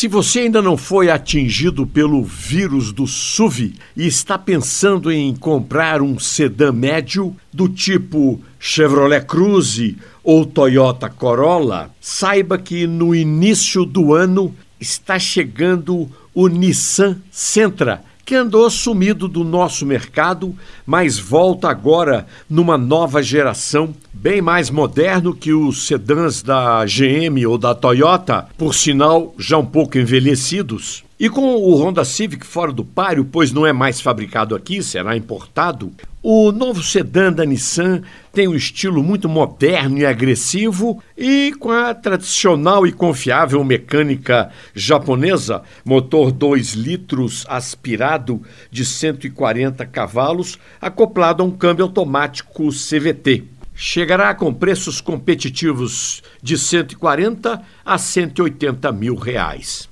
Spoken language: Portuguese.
Se você ainda não foi atingido pelo vírus do SUV e está pensando em comprar um sedã médio do tipo Chevrolet Cruze ou Toyota Corolla, saiba que no início do ano está chegando o Nissan Sentra que andou sumido do nosso mercado, mas volta agora numa nova geração, bem mais moderno que os sedãs da GM ou da Toyota, por sinal já um pouco envelhecidos. E com o Honda Civic fora do páreo, pois não é mais fabricado aqui, será importado, o novo sedã da Nissan tem um estilo muito moderno e agressivo e com a tradicional e confiável mecânica japonesa, motor 2 litros aspirado de 140 cavalos, acoplado a um câmbio automático CVT. Chegará com preços competitivos de 140 a 180 mil reais.